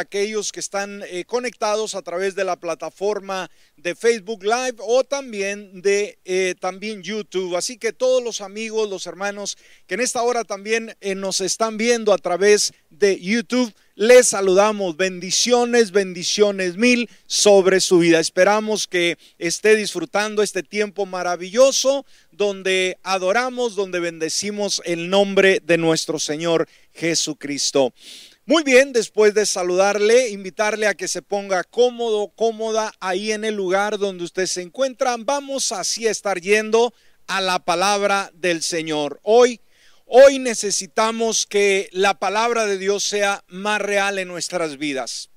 aquellos que están eh, conectados a través de la plataforma de Facebook Live o también de eh, también YouTube. Así que todos los amigos, los hermanos que en esta hora también eh, nos están viendo a través de YouTube, les saludamos. Bendiciones, bendiciones mil sobre su vida. Esperamos que esté disfrutando este tiempo maravilloso donde adoramos, donde bendecimos el nombre de nuestro Señor Jesucristo. Muy bien, después de saludarle, invitarle a que se ponga cómodo, cómoda ahí en el lugar donde usted se encuentra. Vamos así a estar yendo a la palabra del Señor. Hoy, hoy necesitamos que la palabra de Dios sea más real en nuestras vidas.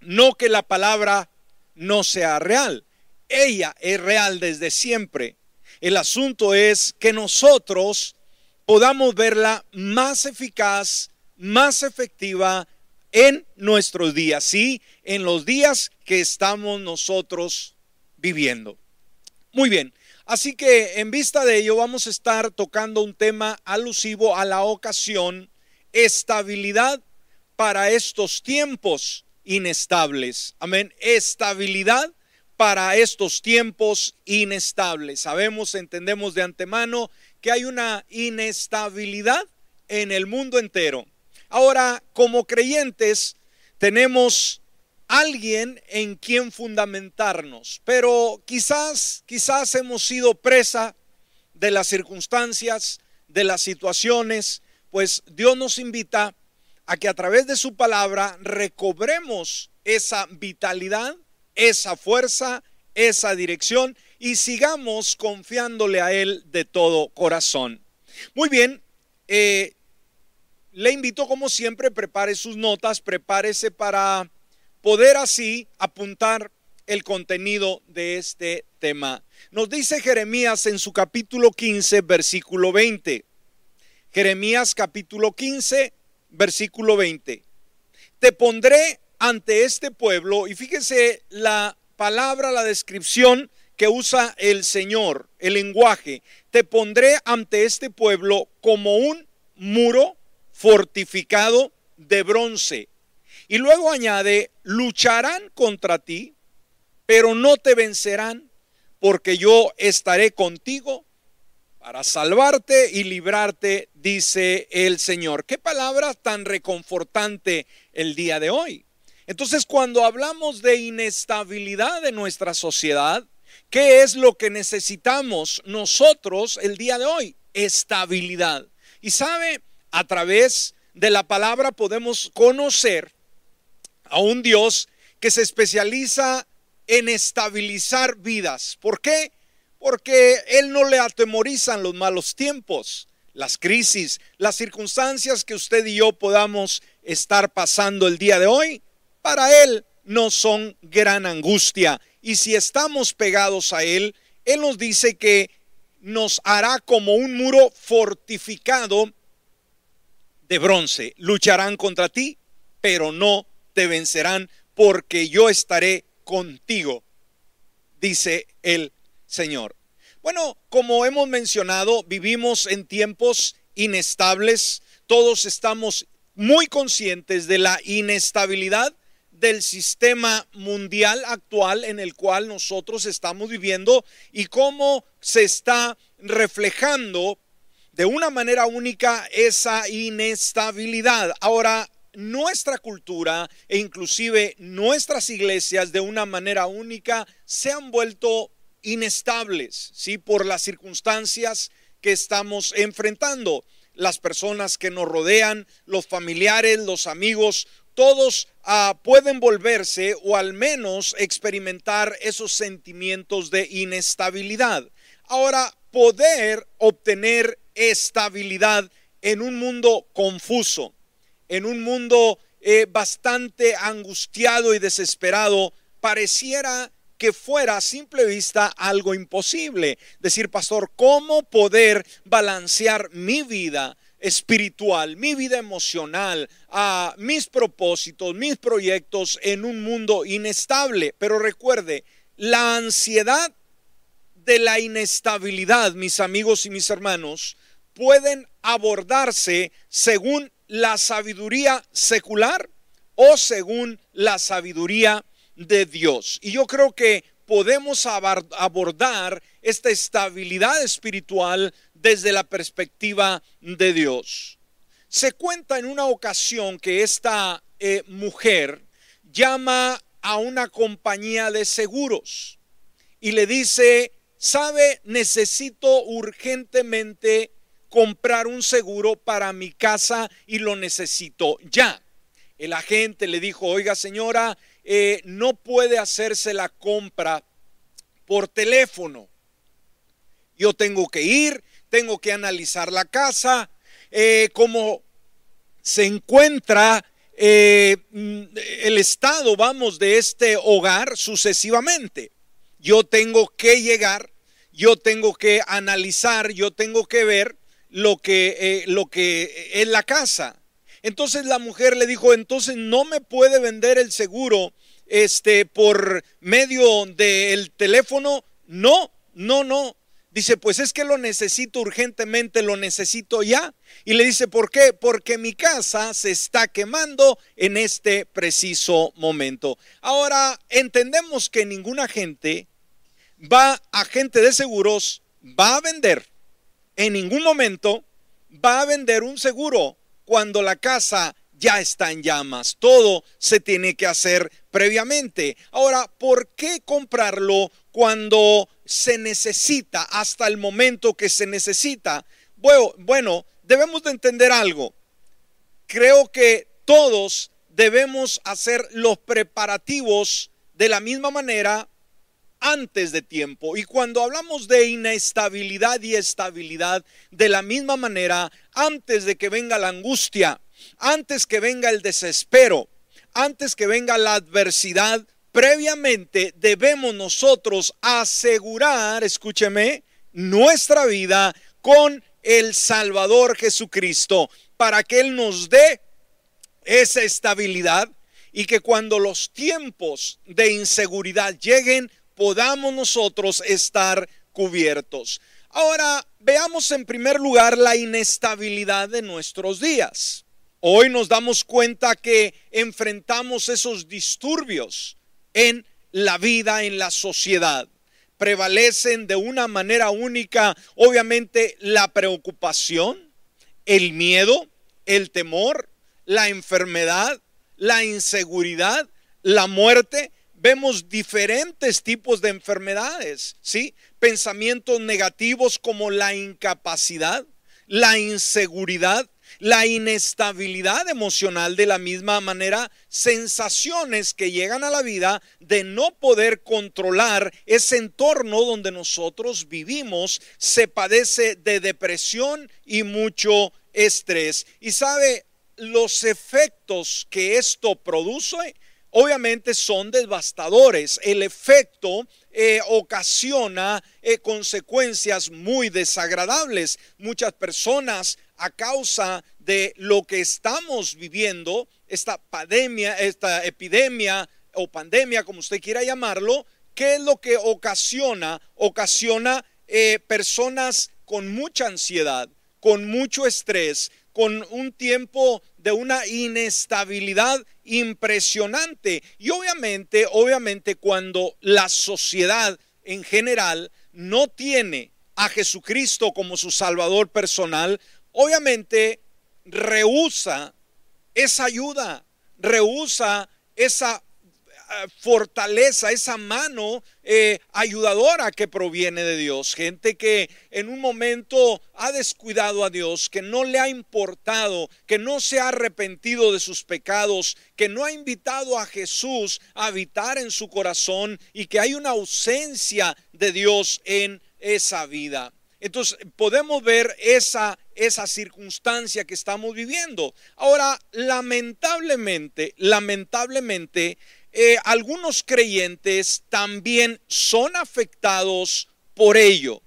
No que la palabra no sea real. Ella es real desde siempre. El asunto es que nosotros podamos verla más eficaz más efectiva en nuestros días, sí, en los días que estamos nosotros viviendo. Muy bien, así que en vista de ello vamos a estar tocando un tema alusivo a la ocasión, estabilidad para estos tiempos inestables. Amén, estabilidad para estos tiempos inestables. Sabemos, entendemos de antemano que hay una inestabilidad en el mundo entero. Ahora, como creyentes, tenemos alguien en quien fundamentarnos, pero quizás, quizás hemos sido presa de las circunstancias, de las situaciones, pues Dios nos invita a que a través de su palabra recobremos esa vitalidad, esa fuerza, esa dirección y sigamos confiándole a Él de todo corazón. Muy bien, eh, le invito como siempre, prepare sus notas, prepárese para poder así apuntar el contenido de este tema. Nos dice Jeremías en su capítulo 15, versículo 20. Jeremías capítulo 15, versículo 20. Te pondré ante este pueblo, y fíjese la palabra, la descripción que usa el Señor, el lenguaje. Te pondré ante este pueblo como un muro fortificado de bronce. Y luego añade, lucharán contra ti, pero no te vencerán, porque yo estaré contigo para salvarte y librarte, dice el Señor. Qué palabra tan reconfortante el día de hoy. Entonces, cuando hablamos de inestabilidad de nuestra sociedad, ¿qué es lo que necesitamos nosotros el día de hoy? Estabilidad. Y sabe, a través de la palabra podemos conocer a un Dios que se especializa en estabilizar vidas. ¿Por qué? Porque Él no le atemorizan los malos tiempos, las crisis, las circunstancias que usted y yo podamos estar pasando el día de hoy. Para Él no son gran angustia. Y si estamos pegados a Él, Él nos dice que nos hará como un muro fortificado de bronce. Lucharán contra ti, pero no te vencerán, porque yo estaré contigo, dice el Señor. Bueno, como hemos mencionado, vivimos en tiempos inestables. Todos estamos muy conscientes de la inestabilidad del sistema mundial actual en el cual nosotros estamos viviendo y cómo se está reflejando de una manera única esa inestabilidad. Ahora, nuestra cultura e inclusive nuestras iglesias de una manera única se han vuelto inestables, ¿sí? Por las circunstancias que estamos enfrentando. Las personas que nos rodean, los familiares, los amigos, todos ah, pueden volverse o al menos experimentar esos sentimientos de inestabilidad. Ahora, poder obtener estabilidad en un mundo confuso, en un mundo eh, bastante angustiado y desesperado, pareciera que fuera a simple vista algo imposible. Decir, pastor, ¿cómo poder balancear mi vida espiritual, mi vida emocional, mis propósitos, mis proyectos en un mundo inestable? Pero recuerde, la ansiedad de la inestabilidad, mis amigos y mis hermanos, pueden abordarse según la sabiduría secular o según la sabiduría de Dios. Y yo creo que podemos abordar esta estabilidad espiritual desde la perspectiva de Dios. Se cuenta en una ocasión que esta eh, mujer llama a una compañía de seguros y le dice, sabe, necesito urgentemente comprar un seguro para mi casa y lo necesito ya. El agente le dijo, oiga señora, eh, no puede hacerse la compra por teléfono. Yo tengo que ir, tengo que analizar la casa, eh, cómo se encuentra eh, mm, el estado, vamos, de este hogar sucesivamente. Yo tengo que llegar, yo tengo que analizar, yo tengo que ver lo que, lo que es la casa. Entonces la mujer le dijo, entonces no me puede vender el seguro este, por medio del teléfono. No, no, no. Dice, pues es que lo necesito urgentemente, lo necesito ya. Y le dice, ¿por qué? Porque mi casa se está quemando en este preciso momento. Ahora, entendemos que ninguna gente va, agente de seguros, va a vender, en ningún momento va a vender un seguro cuando la casa ya está en llamas. Todo se tiene que hacer previamente. Ahora, ¿por qué comprarlo cuando se necesita, hasta el momento que se necesita? Bueno, bueno, debemos de entender algo. Creo que todos debemos hacer los preparativos de la misma manera antes de tiempo. Y cuando hablamos de inestabilidad y estabilidad, de la misma manera, antes de que venga la angustia, antes que venga el desespero, antes que venga la adversidad, previamente debemos nosotros asegurar, escúcheme, nuestra vida con el Salvador Jesucristo, para que Él nos dé esa estabilidad y que cuando los tiempos de inseguridad lleguen, podamos nosotros estar cubiertos. Ahora, veamos en primer lugar la inestabilidad de nuestros días. Hoy nos damos cuenta que enfrentamos esos disturbios en la vida, en la sociedad. Prevalecen de una manera única, obviamente, la preocupación, el miedo, el temor, la enfermedad, la inseguridad, la muerte vemos diferentes tipos de enfermedades, ¿sí? Pensamientos negativos como la incapacidad, la inseguridad, la inestabilidad emocional de la misma manera, sensaciones que llegan a la vida de no poder controlar ese entorno donde nosotros vivimos, se padece de depresión y mucho estrés. Y sabe, los efectos que esto produce obviamente son devastadores. El efecto eh, ocasiona eh, consecuencias muy desagradables. Muchas personas a causa de lo que estamos viviendo, esta pandemia, esta epidemia o pandemia, como usted quiera llamarlo, ¿qué es lo que ocasiona? Ocasiona eh, personas con mucha ansiedad, con mucho estrés, con un tiempo de una inestabilidad impresionante. Y obviamente, obviamente cuando la sociedad en general no tiene a Jesucristo como su Salvador personal, obviamente rehúsa esa ayuda, rehúsa esa fortaleza, esa mano eh, ayudadora que proviene de Dios. Gente que en un momento ha descuidado a Dios, que no le ha importado, que no se ha arrepentido de sus pecados, que no ha invitado a Jesús a habitar en su corazón y que hay una ausencia de Dios en esa vida. Entonces podemos ver esa, esa circunstancia que estamos viviendo. Ahora, lamentablemente, lamentablemente, eh, algunos creyentes también son afectados por ello.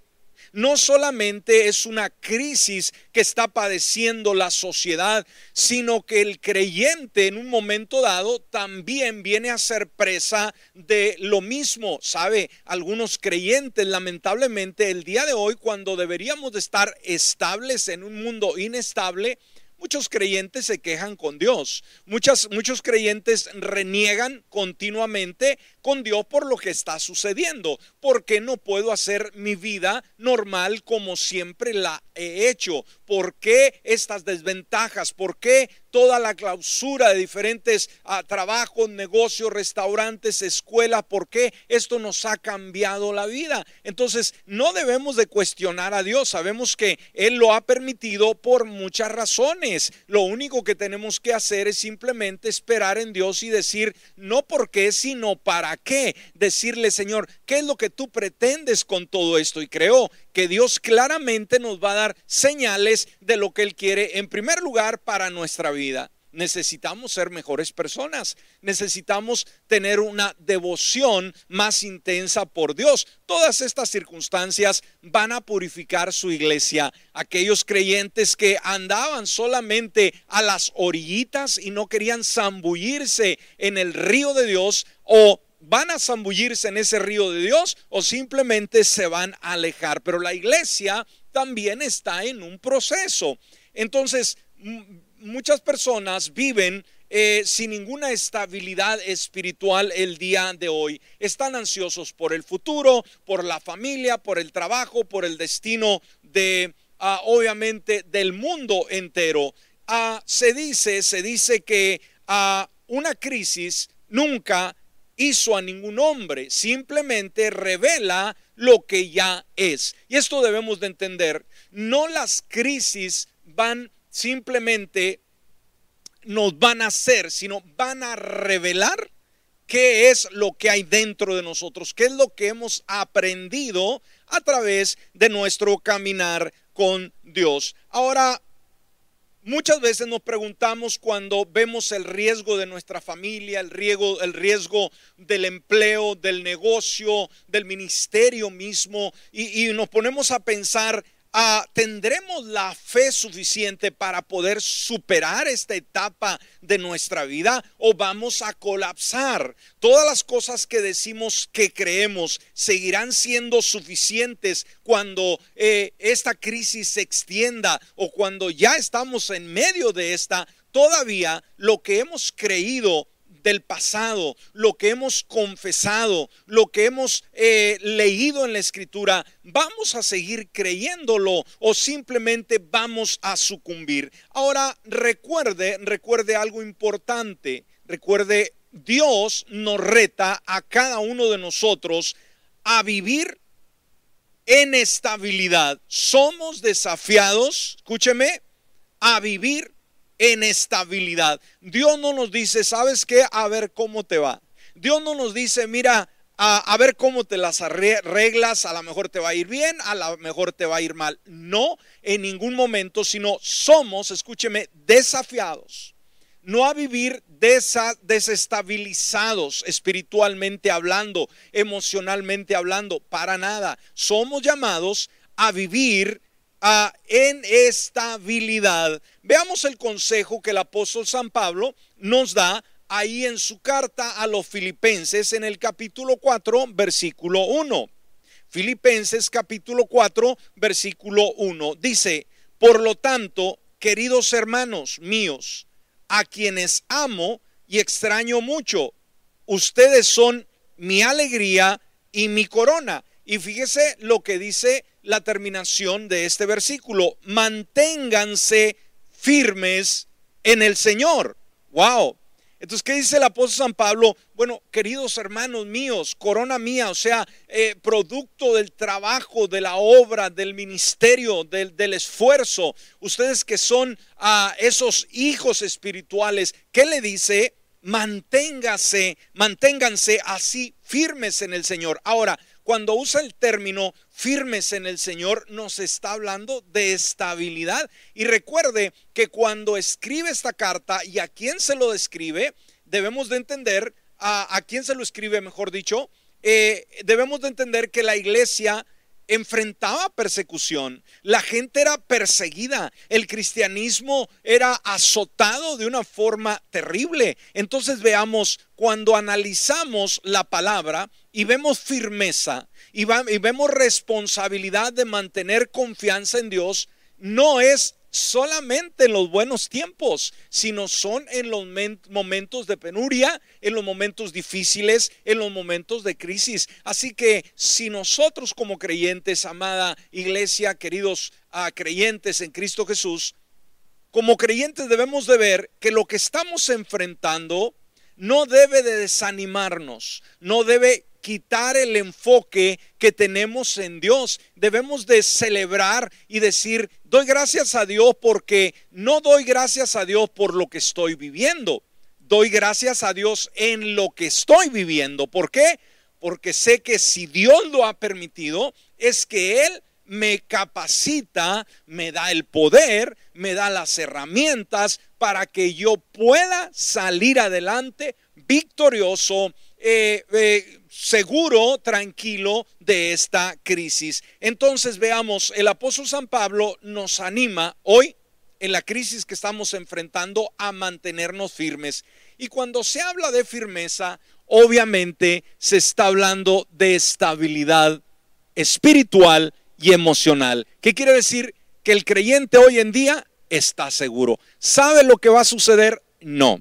No solamente es una crisis que está padeciendo la sociedad, sino que el creyente en un momento dado también viene a ser presa de lo mismo. Sabe, algunos creyentes lamentablemente el día de hoy, cuando deberíamos de estar estables en un mundo inestable, muchos creyentes se quejan con Dios. Muchas, muchos creyentes reniegan continuamente con Dios por lo que está sucediendo. ¿Por qué no puedo hacer mi vida normal como siempre la he hecho? ¿Por qué estas desventajas? ¿Por qué toda la clausura de diferentes ah, trabajos, negocios, restaurantes, escuelas? ¿Por qué esto nos ha cambiado la vida? Entonces, no debemos de cuestionar a Dios. Sabemos que Él lo ha permitido por muchas razones. Lo único que tenemos que hacer es simplemente esperar en Dios y decir, no por qué, sino para qué. Decirle, Señor, ¿qué es lo que tú pretendes con todo esto? Y creo que Dios claramente nos va a dar señales de lo que Él quiere en primer lugar para nuestra vida necesitamos ser mejores personas, necesitamos tener una devoción más intensa por Dios. Todas estas circunstancias van a purificar su iglesia. Aquellos creyentes que andaban solamente a las orillitas y no querían zambullirse en el río de Dios o van a zambullirse en ese río de Dios o simplemente se van a alejar. Pero la iglesia también está en un proceso. Entonces, muchas personas viven eh, sin ninguna estabilidad espiritual el día de hoy. Están ansiosos por el futuro, por la familia, por el trabajo, por el destino de, ah, obviamente, del mundo entero. Ah, se dice, se dice que ah, una crisis nunca hizo a ningún hombre, simplemente revela lo que ya es. Y esto debemos de entender. No las crisis van simplemente nos van a hacer, sino van a revelar qué es lo que hay dentro de nosotros, qué es lo que hemos aprendido a través de nuestro caminar con Dios. Ahora, muchas veces nos preguntamos cuando vemos el riesgo de nuestra familia, el riesgo, el riesgo del empleo, del negocio, del ministerio mismo, y, y nos ponemos a pensar, Ah, ¿tendremos la fe suficiente para poder superar esta etapa de nuestra vida o vamos a colapsar? Todas las cosas que decimos que creemos seguirán siendo suficientes cuando eh, esta crisis se extienda o cuando ya estamos en medio de esta. Todavía lo que hemos creído del pasado, lo que hemos confesado, lo que hemos eh, leído en la escritura, ¿vamos a seguir creyéndolo o simplemente vamos a sucumbir? Ahora, recuerde, recuerde algo importante, recuerde, Dios nos reta a cada uno de nosotros a vivir en estabilidad. Somos desafiados, escúcheme, a vivir en estabilidad. Dios no nos dice, ¿sabes qué? A ver cómo te va. Dios no nos dice, mira, a, ver cómo te las arreglas, a lo mejor te va a ir bien, a lo mejor te va a ir mal. No en ningún momento, sino somos, escúcheme, desafiados. No a vivir desestabilizados espiritualmente hablando, emocionalmente hablando, para nada. Somos llamados a vivir en estabilidad. Veamos el consejo que el apóstol San Pablo nos da ahí en su carta a los filipenses en el capítulo 4, versículo 1. Filipenses capítulo 4, versículo 1. Dice, por lo tanto, queridos hermanos míos, a quienes amo y extraño mucho, ustedes son mi alegría y mi corona. Y fíjese lo que dice la terminación de este versículo. Manténganse firmes en el Señor. Wow. Entonces, ¿qué dice el apóstol San Pablo? Bueno, queridos hermanos míos, corona mía, o sea, eh, producto del trabajo, de la obra, del ministerio, del, esfuerzo, ustedes que son a esos hijos espirituales, ¿qué le dice? Manténgase, manténganse así firmes en el Señor. Ahora, cuando usa el término firmes en el Señor, nos está hablando de estabilidad. Y recuerde que cuando escribe esta carta y a quién se lo describe, debemos de entender, a, quién se lo escribe, mejor dicho, eh, debemos de entender que la iglesia enfrentaba persecución, la gente era perseguida, el cristianismo era azotado de una forma terrible. Entonces veamos, cuando analizamos la palabra y vemos firmeza y, vemos responsabilidad de mantener confianza en Dios, no es solamente en los buenos tiempos, sino son en los momentos de penuria, en los momentos difíciles, en los momentos de crisis. Así que si nosotros como creyentes, amada iglesia, queridos ah, creyentes en Cristo Jesús, como creyentes debemos de ver que lo que estamos enfrentando no debe de desanimarnos, no debe quitar el enfoque que tenemos en Dios. Debemos de celebrar y decir, doy gracias a Dios porque no doy gracias a Dios por lo que estoy viviendo. Doy gracias a Dios en lo que estoy viviendo. ¿Por qué? Porque sé que si Dios lo ha permitido, es que Él me capacita, me da el poder, me da las herramientas para que yo pueda salir adelante victorioso, eh, eh, seguro, tranquilo de esta crisis. Entonces veamos, el apóstol San Pablo nos anima hoy en la crisis que estamos enfrentando a mantenernos firmes. Y cuando se habla de firmeza, obviamente se está hablando de estabilidad espiritual y emocional. ¿Qué quiere decir? Que el creyente hoy en día está seguro. ¿Sabe lo que va a suceder? No.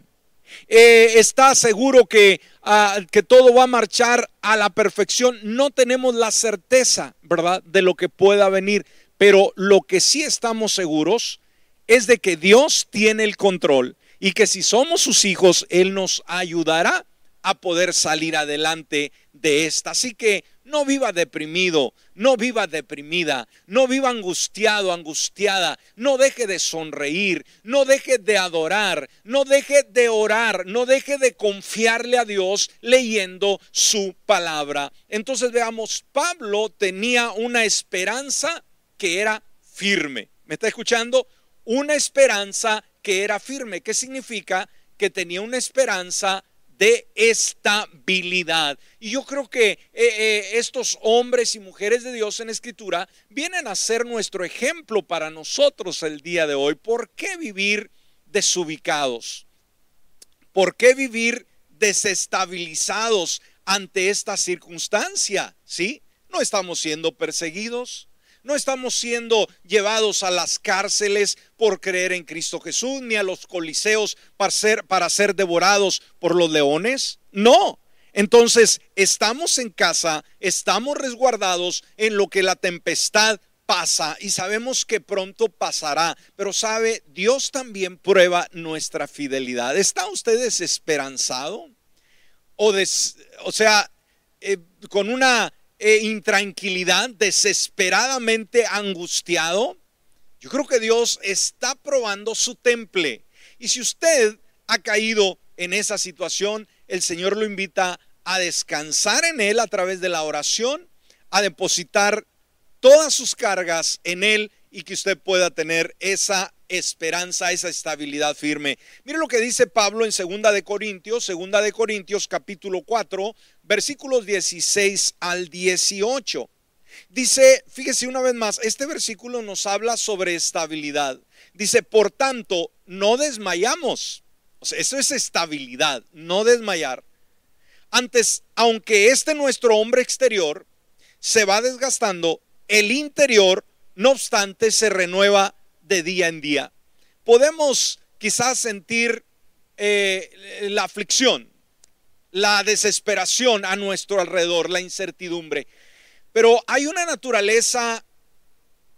Eh, está seguro que, ah, que todo va a marchar a la perfección. No tenemos la certeza, ¿verdad?, de lo que pueda venir. Pero lo que sí estamos seguros es de que Dios tiene el control y que si somos sus hijos, Él nos ayudará a poder salir adelante de esta. Así que no viva deprimido, no viva deprimida, no viva angustiado, angustiada, no deje de sonreír, no deje de adorar, no deje de orar, no deje de confiarle a Dios leyendo su palabra. Entonces veamos, Pablo tenía una esperanza que era firme. ¿Me está escuchando? Una esperanza que era firme. ¿Qué significa? Que tenía una esperanza de estabilidad. Y yo creo que eh, eh, estos hombres y mujeres de Dios en escritura vienen a ser nuestro ejemplo para nosotros el día de hoy. ¿Por qué vivir desubicados? ¿Por qué vivir desestabilizados ante esta circunstancia? ¿Sí? No estamos siendo perseguidos, no estamos siendo llevados a las cárceles por creer en Cristo Jesús, ni a los coliseos para ser, para ser devorados por los leones. No. Entonces, estamos en casa, estamos resguardados en lo que la tempestad pasa y sabemos que pronto pasará, pero sabe, Dios también prueba nuestra fidelidad. ¿Está usted desesperanzado? O, o sea, eh, con una e intranquilidad, desesperadamente angustiado, yo creo que Dios está probando su temple. Y si usted ha caído en esa situación, el Señor lo invita a descansar en Él a través de la oración, a depositar todas sus cargas en Él y que usted pueda tener esa esperanza, esa estabilidad firme. Mire lo que dice Pablo en Segunda de Corintios, Segunda de Corintios capítulo 4, versículos 16 al 18. Dice, fíjese una vez más, este versículo nos habla sobre estabilidad. Dice, por tanto, no desmayamos. Eso es estabilidad, no desmayar. Antes, aunque este nuestro hombre exterior se va desgastando, el interior, no obstante, se renueva de día en día. Podemos quizás sentir eh, la aflicción, la desesperación a nuestro alrededor, la incertidumbre. Pero hay una naturaleza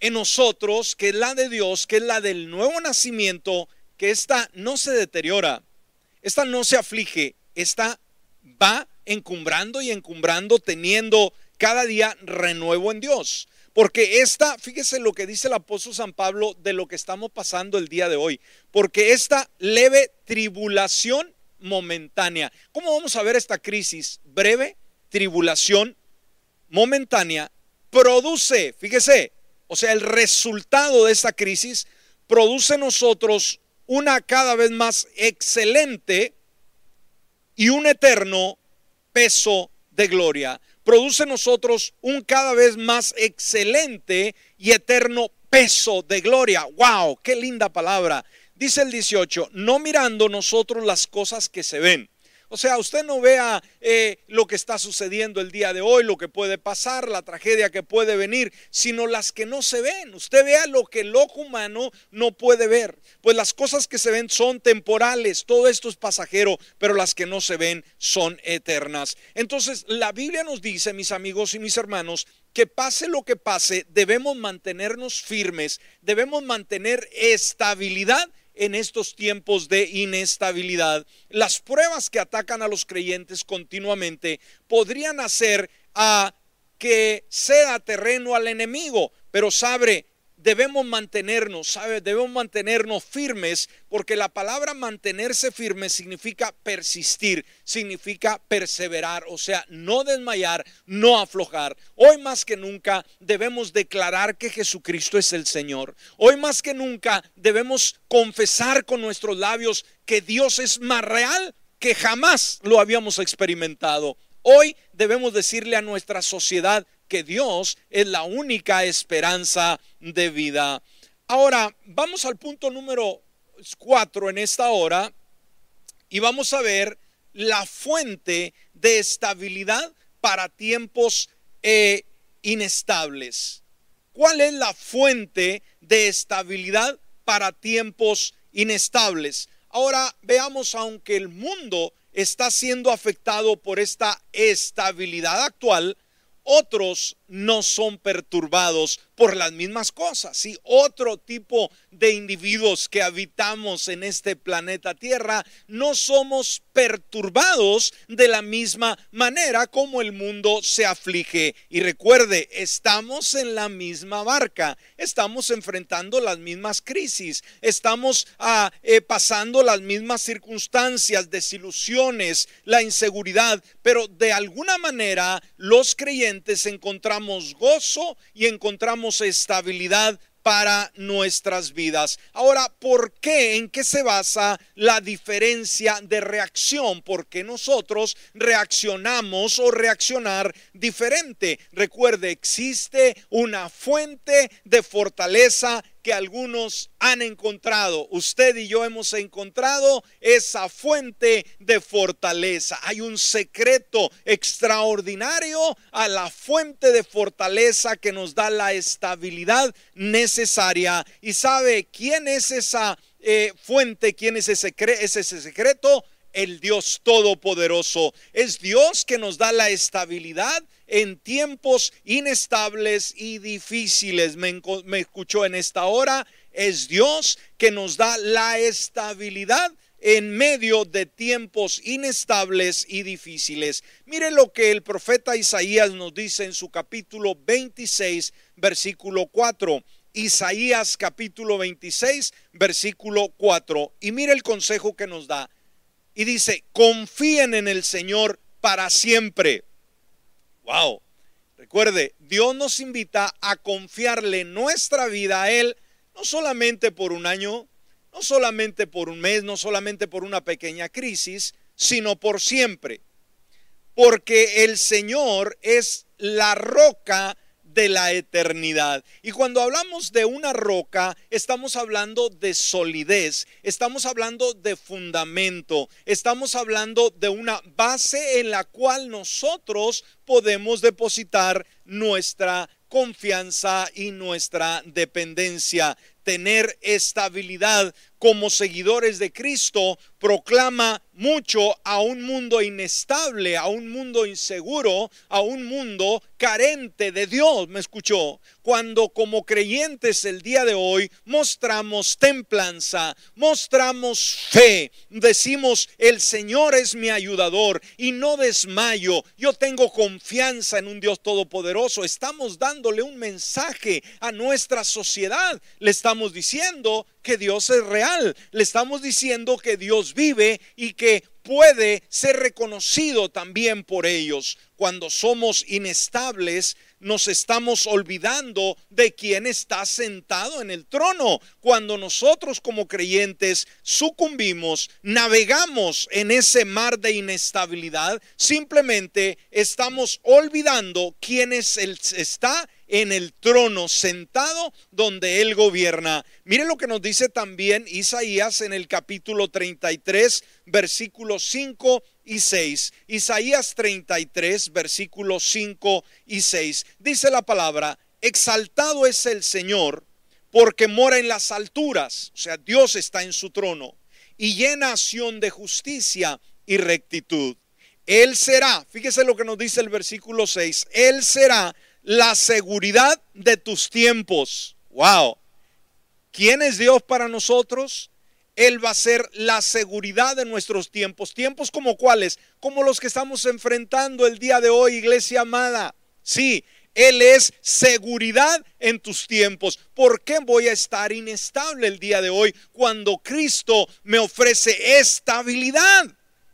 en nosotros que es la de Dios, que es la del nuevo nacimiento, que esta no se deteriora, esta no se aflige, esta va encumbrando y encumbrando, teniendo cada día renuevo en Dios. Porque esta, fíjese lo que dice el apóstol San Pablo de lo que estamos pasando el día de hoy. Porque esta leve tribulación momentánea. ¿Cómo vamos a ver esta crisis? Breve tribulación momentánea produce, fíjese, o sea, el resultado de esta crisis produce nosotros una cada vez más excelente y un eterno peso de gloria produce nosotros un cada vez más excelente y eterno peso de gloria. ¡Wow! ¡Qué linda palabra! Dice el 18, no mirando nosotros las cosas que se ven. O sea, usted no vea eh, lo que está sucediendo el día de hoy, lo que puede pasar, la tragedia que puede venir, sino las que no se ven. Usted vea lo que el ojo humano no puede ver. Pues las cosas que se ven son temporales, todo esto es pasajero, pero las que no se ven son eternas. Entonces, la Biblia nos dice, mis amigos y mis hermanos, que pase lo que pase, debemos mantenernos firmes, debemos mantener estabilidad en estos tiempos de inestabilidad. Las pruebas que atacan a los creyentes continuamente podrían hacer a que sea terreno al enemigo, pero sabe, debemos mantenernos, ¿sabe? Debemos mantenernos firmes porque la palabra mantenerse firme significa persistir, significa perseverar, o sea, no desmayar, no aflojar. Hoy más que nunca debemos declarar que Jesucristo es el Señor. Hoy más que nunca debemos confesar con nuestros labios que Dios es más real que jamás lo habíamos experimentado. Hoy debemos decirle a nuestra sociedad, que Dios es la única esperanza de vida. Ahora, vamos al punto número cuatro en esta hora y vamos a ver la fuente de estabilidad para tiempos eh, inestables. ¿Cuál es la fuente de estabilidad para tiempos inestables? Ahora veamos, aunque el mundo está siendo afectado por esta estabilidad actual, otros no son perturbados por las mismas cosas. Y otro tipo de individuos que habitamos en este planeta Tierra no somos perturbados de la misma manera como el mundo se aflige. Y recuerde, estamos en la misma barca, estamos enfrentando las mismas crisis, estamos ah, eh, pasando las mismas circunstancias, desilusiones, la inseguridad, pero de alguna manera los creyentes encontramos gozo y encontramos estabilidad para nuestras vidas. Ahora, ¿por qué? ¿En qué se basa la diferencia de reacción? Porque nosotros reaccionamos o reaccionar diferente. Recuerde, existe una fuente de fortaleza algunos han encontrado. Usted y yo hemos encontrado esa fuente de fortaleza. Hay un secreto extraordinario a la fuente de fortaleza que nos da la estabilidad necesaria. ¿Y sabe quién es esa eh, fuente? ¿Quién es ese, es ese secreto? El Dios Todopoderoso. Es Dios que nos da la estabilidad en tiempos inestables y difíciles. Me, escuchó en esta hora. Es Dios que nos da la estabilidad en medio de tiempos inestables y difíciles. Mire lo que el profeta Isaías nos dice en su capítulo 26, versículo 4. Isaías capítulo 26, versículo 4. Y mire el consejo que nos da. Y dice, confíen en el Señor para siempre. Wow. Recuerde, Dios nos invita a confiarle nuestra vida a Él, no solamente por un año, no solamente por un mes, no solamente por una pequeña crisis, sino por siempre. Porque el Señor es la roca de la eternidad. Y cuando hablamos de una roca, estamos hablando de solidez, estamos hablando de fundamento, estamos hablando de una base en la cual nosotros podemos depositar nuestra confianza y nuestra dependencia. Tener estabilidad como seguidores de Cristo proclama mucho a un mundo inestable, a un mundo inseguro, a un mundo carente de Dios. ¿Me escuchó? Cuando como creyentes el día de hoy mostramos templanza, mostramos fe, decimos, el Señor es mi ayudador y no desmayo, yo tengo confianza en un Dios todopoderoso, estamos dándole un mensaje a nuestra sociedad, le estamos diciendo que Dios es real, le estamos diciendo que Dios vive y que puede ser reconocido también por ellos. Cuando somos inestables, nos estamos olvidando de quién está sentado en el trono. Cuando nosotros como creyentes sucumbimos, navegamos en ese mar de inestabilidad, simplemente estamos olvidando quién es el, está en el trono sentado donde él gobierna. Mire lo que nos dice también Isaías en el capítulo 33, versículos 5 y 6. Isaías 33, versículos 5 y 6. Dice la palabra, exaltado es el Señor porque mora en las alturas, o sea, Dios está en su trono, y llena acción de justicia y rectitud. Él será, fíjese lo que nos dice el versículo 6, Él será la seguridad de tus tiempos. Wow. ¿Quién es Dios para nosotros? Él va a ser la seguridad de nuestros tiempos. Tiempos como cuáles? Como los que estamos enfrentando el día de hoy, iglesia amada. Sí, Él es seguridad en tus tiempos. ¿Por qué voy a estar inestable el día de hoy cuando Cristo me ofrece estabilidad?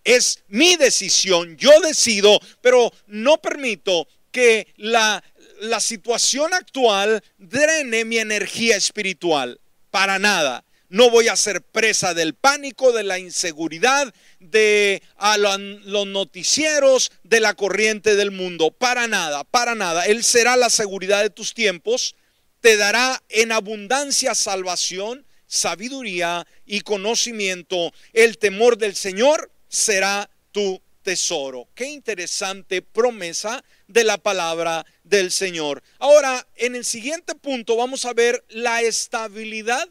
Es mi decisión, yo decido, pero no permito que la, la situación actual drene mi energía espiritual. Para nada no voy a ser presa del pánico, de la inseguridad, de a los noticieros, de la corriente del mundo. Para nada, para nada. Él será la seguridad de tus tiempos, te dará en abundancia salvación, sabiduría y conocimiento. El temor del Señor será tu tesoro. Qué interesante promesa de la palabra del Señor. Ahora, en el siguiente punto vamos a ver la estabilidad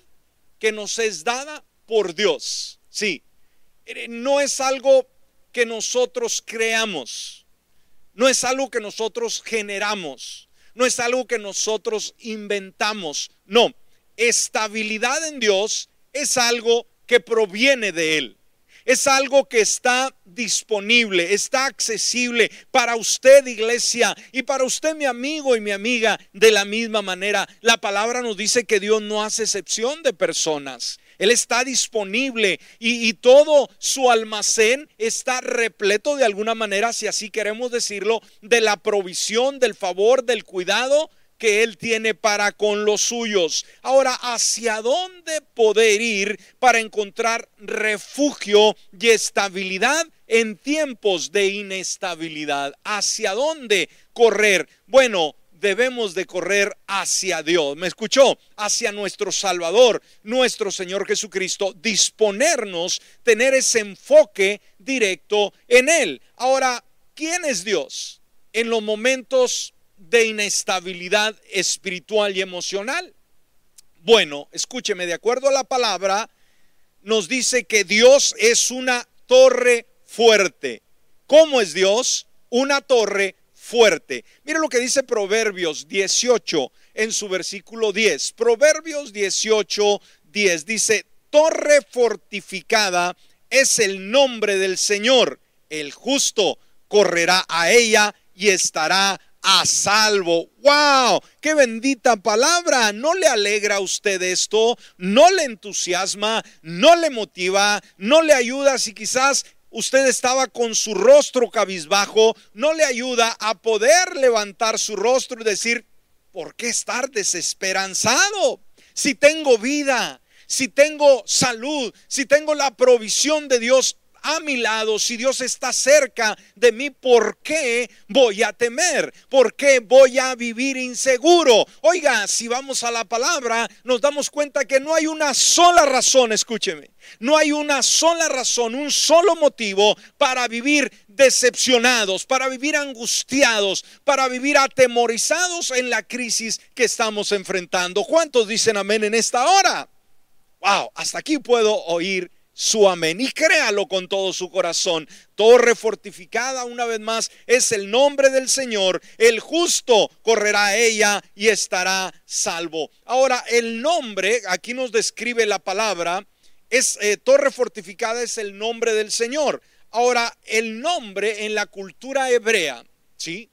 que nos es dada por Dios. Sí, eh, no es algo que nosotros creamos, no es algo que nosotros generamos, no es algo que nosotros inventamos, no, estabilidad en Dios es algo que proviene de Él. Es algo que está disponible, está accesible para usted, iglesia, y para usted, mi amigo y mi amiga, de la misma manera. La palabra nos dice que Dios no hace excepción de personas. Él está disponible y, y, todo su almacén está repleto de alguna manera, si así queremos decirlo, de la provisión, del favor, del cuidado que Él tiene para con los suyos. Ahora, ¿hacia dónde poder ir para encontrar refugio y estabilidad en tiempos de inestabilidad? ¿Hacia dónde correr? Bueno, debemos de correr hacia Dios. ¿Me escuchó? Hacia nuestro Salvador, nuestro Señor Jesucristo. Disponernos, tener ese enfoque directo en Él. Ahora, ¿quién es Dios? En los momentos de inestabilidad espiritual y emocional? Bueno, escúcheme, de acuerdo a la palabra, nos dice que Dios es una torre fuerte. ¿Cómo es Dios? Una torre fuerte. Mira lo que dice Proverbios 18 en su versículo 10. Proverbios 18, 10 dice, torre fortificada es el nombre del Señor. El justo correrá a ella y estará a salvo. ¡Wow! ¡Qué bendita palabra! ¿No le alegra a usted esto? ¿No le entusiasma? ¿No le motiva? ¿No le ayuda si quizás usted estaba con su rostro cabizbajo? ¿No le ayuda a poder levantar su rostro y decir, ¿por qué estar desesperanzado? Si tengo vida, si tengo salud, si tengo la provisión de Dios, a mi lado, si Dios está cerca de mí, ¿por qué voy a temer? ¿Por qué voy a vivir inseguro? Oiga, si vamos a la palabra, nos damos cuenta que no hay una sola razón, escúcheme, no hay una sola razón, un solo motivo para vivir decepcionados, para vivir angustiados, para vivir atemorizados en la crisis que estamos enfrentando. ¿Cuántos dicen amén en esta hora? Wow, hasta aquí puedo oír su amén. Y créalo con todo su corazón. Torre fortificada, una vez más, es el nombre del Señor. El justo correrá a ella y estará salvo. Ahora, el nombre, aquí nos describe la palabra, es eh, torre fortificada, es el nombre del Señor. Ahora, el nombre en la cultura hebrea, ¿sí?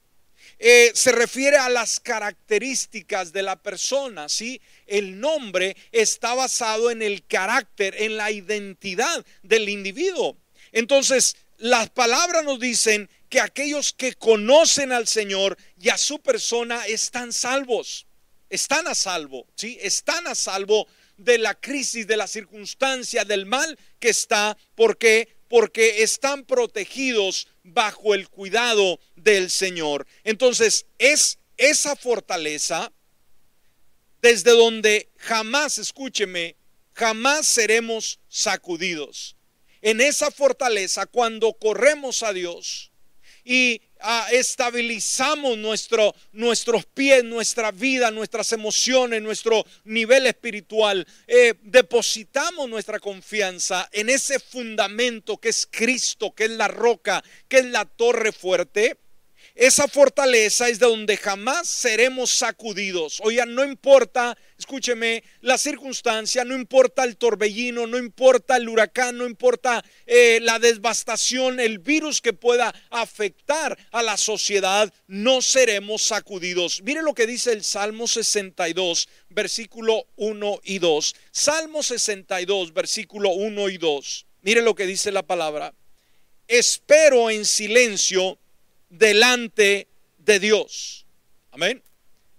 Eh, se refiere a las características de la persona, ¿sí? El nombre está basado en el carácter, en la identidad del individuo. Entonces, las palabras nos dicen que aquellos que conocen al Señor y a su persona están salvos, están a salvo, ¿sí? Están a salvo de la crisis, de la circunstancia, del mal que está. ¿Por qué? Porque están protegidos bajo el cuidado del Señor. Entonces, es esa fortaleza desde donde jamás, escúcheme, jamás seremos sacudidos. en esa fortaleza, cuando corremos a Dios y ah, estabilizamos nuestro, nuestros pies, nuestra vida, nuestras emociones, nuestro nivel espiritual, eh, depositamos nuestra confianza en ese fundamento que es Cristo, que es la roca, que es la torre fuerte, esa fortaleza es de donde jamás seremos sacudidos. Oiga, no importa, escúcheme, la circunstancia, no importa el torbellino, no importa el huracán, no importa eh, la devastación, el virus que pueda afectar a la sociedad, no seremos sacudidos. Mire lo que dice el Salmo 62, versículo 1 y 2. Salmo 62, versículo 1 y 2. Mire lo que dice la palabra. Espero en silencio delante de Dios. Amén.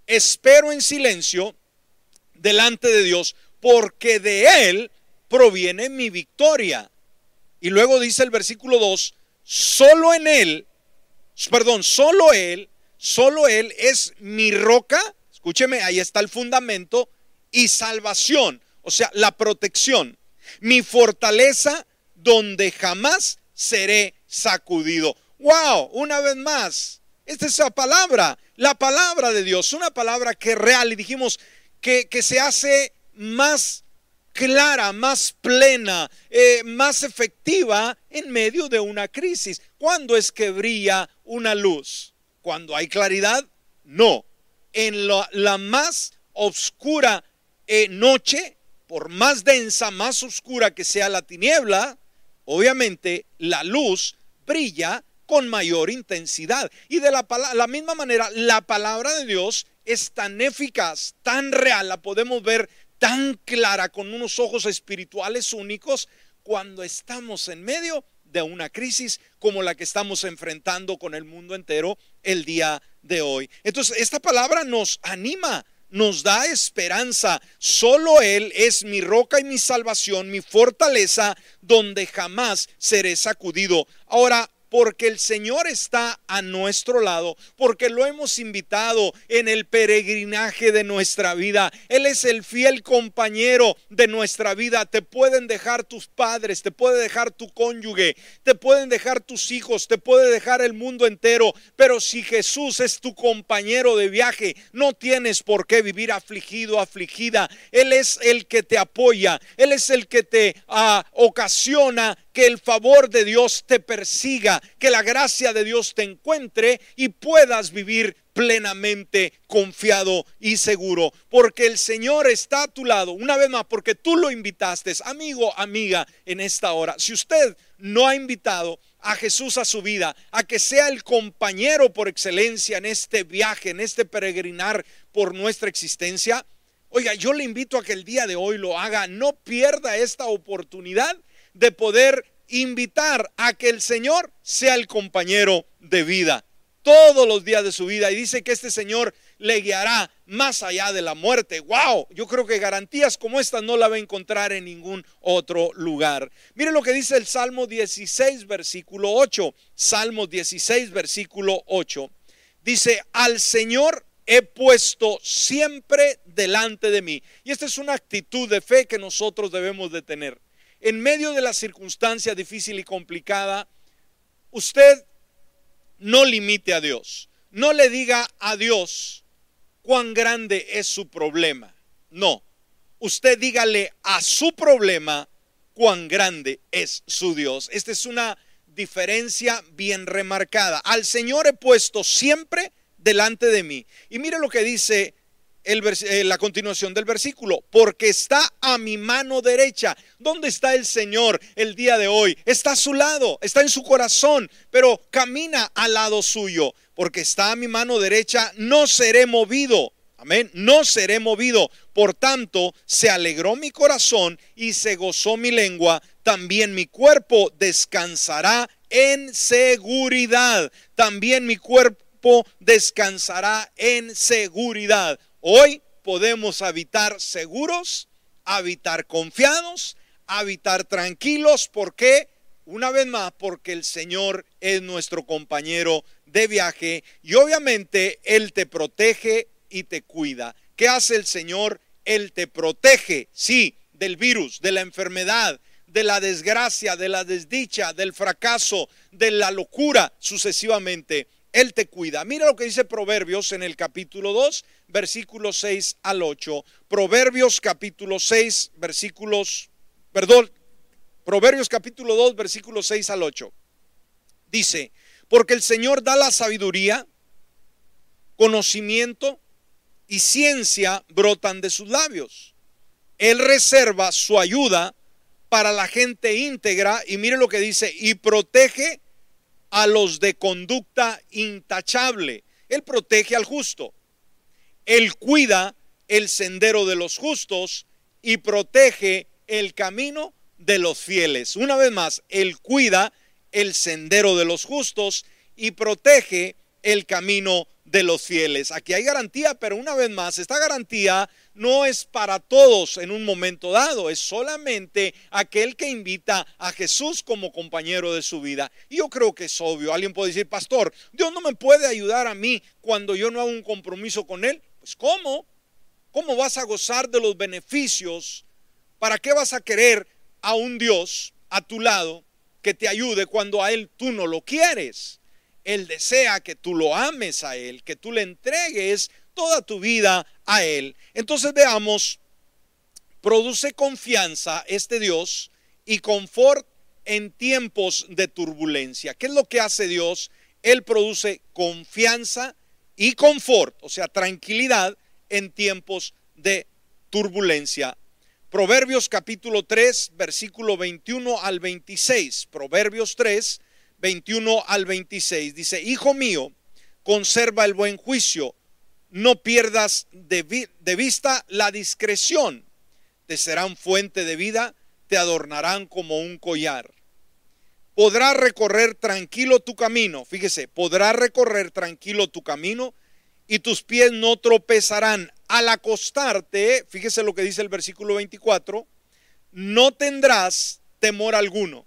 Espero en silencio delante de Dios porque de Él proviene mi victoria. Y luego dice el versículo 2, solo en Él, perdón, solo Él, solo Él es mi roca, escúcheme, ahí está el fundamento, y salvación, o sea, la protección, mi fortaleza donde jamás seré sacudido. Wow, una vez más, esta es la palabra, la palabra de Dios, una palabra que es real y dijimos que, se hace más clara, más plena, eh, más efectiva en medio de una crisis. ¿Cuándo es que brilla una luz? ¿Cuando hay claridad? No. En la, más oscura eh, noche, por más densa, más oscura que sea la tiniebla, obviamente la luz brilla con mayor intensidad. Y de la, la misma manera, la palabra de Dios es tan eficaz, tan real, la podemos ver tan clara con unos ojos espirituales únicos cuando estamos en medio de una crisis como la que estamos enfrentando con el mundo entero el día de hoy. Entonces, esta palabra nos anima, nos da esperanza. Solo Él es mi roca y mi salvación, mi fortaleza, donde jamás seré sacudido. Ahora, porque el Señor está a nuestro lado, porque lo hemos invitado en el peregrinaje de nuestra vida. Él es el fiel compañero de nuestra vida. Te pueden dejar tus padres, te puede dejar tu cónyuge, te pueden dejar tus hijos, te puede dejar el mundo entero, pero si Jesús es tu compañero de viaje, no tienes por qué vivir afligido, afligida. Él es el que te apoya, Él es el que te ah, ocasiona que el favor de Dios te persiga, que la gracia de Dios te encuentre y puedas vivir plenamente confiado y seguro, porque el Señor está a tu lado, una vez más, porque tú lo invitaste, amigo, amiga, en esta hora. Si usted no ha invitado a Jesús a su vida, a que sea el compañero por excelencia en este viaje, en este peregrinar por nuestra existencia, oiga, yo le invito a que el día de hoy lo haga, no pierda esta oportunidad de poder invitar a que el Señor sea el compañero de vida todos los días de su vida y dice que este Señor le guiará más allá de la muerte. ¡Wow! Yo creo que garantías como estas no la va a encontrar en ningún otro lugar. Mire lo que dice el Salmo 16, versículo 8. Salmo 16, versículo 8. Dice, al Señor he puesto siempre delante de mí. Y esta es una actitud de fe que nosotros debemos de tener en medio de la circunstancia difícil y complicada, usted no limite a Dios. No le diga a Dios cuán grande es su problema. No, usted dígale a su problema cuán grande es su Dios. Esta es una diferencia bien remarcada. Al Señor he puesto siempre delante de mí. Y mire lo que dice eh, la continuación del versículo, porque está a mi mano derecha. ¿Dónde está el Señor el día de hoy? Está a su lado, está en su corazón, pero camina al lado suyo, porque está a mi mano derecha, no seré movido. Amén, no seré movido. Por tanto, se alegró mi corazón y se gozó mi lengua. También mi cuerpo descansará en seguridad. También mi cuerpo descansará en seguridad. Hoy podemos habitar seguros, habitar confiados, habitar tranquilos. ¿Por qué? Una vez más, porque el Señor es nuestro compañero de viaje y obviamente Él te protege y te cuida. ¿Qué hace el Señor? Él te protege, sí, del virus, de la enfermedad, de la desgracia, de la desdicha, del fracaso, de la locura sucesivamente. Él te cuida. Mira lo que dice Proverbios en el capítulo 2, versículos 6 al 8. Proverbios capítulo 6, versículos, perdón, Proverbios capítulo 2, versículos 6 al 8. Dice, porque el Señor da la sabiduría, conocimiento y ciencia brotan de sus labios. Él reserva su ayuda para la gente íntegra y mire lo que dice, y protege a los de conducta intachable. Él protege al justo. Él cuida el sendero de los justos y protege el camino de los fieles. Una vez más, Él cuida el sendero de los justos y protege el camino de los fieles. Aquí hay garantía, pero una vez más, esta garantía no es para todos en un momento dado, es solamente aquel que invita a Jesús como compañero de su vida. Y yo creo que es obvio. Alguien puede decir, pastor, Dios no me puede ayudar a mí cuando yo no hago un compromiso con Él. Pues ¿cómo? ¿Cómo vas a gozar de los beneficios? ¿Para qué vas a querer a un Dios a tu lado que te ayude cuando a Él tú no lo quieres? Él desea que tú lo ames a Él, que tú le entregues toda tu vida a Él. Entonces veamos, produce confianza este Dios y confort en tiempos de turbulencia. ¿Qué es lo que hace Dios? Él produce confianza y confort, o sea, tranquilidad en tiempos de turbulencia. Proverbios capítulo 3, versículo 21 al 26. Proverbios 3, 21 al 26. Dice, Hijo mío, conserva el buen juicio, no pierdas de, de vista la discreción, te serán fuente de vida, te adornarán como un collar. Podrás recorrer tranquilo tu camino, fíjese, podrás recorrer tranquilo tu camino y tus pies no tropezarán. Al acostarte, fíjese lo que dice el versículo 24, no tendrás temor alguno.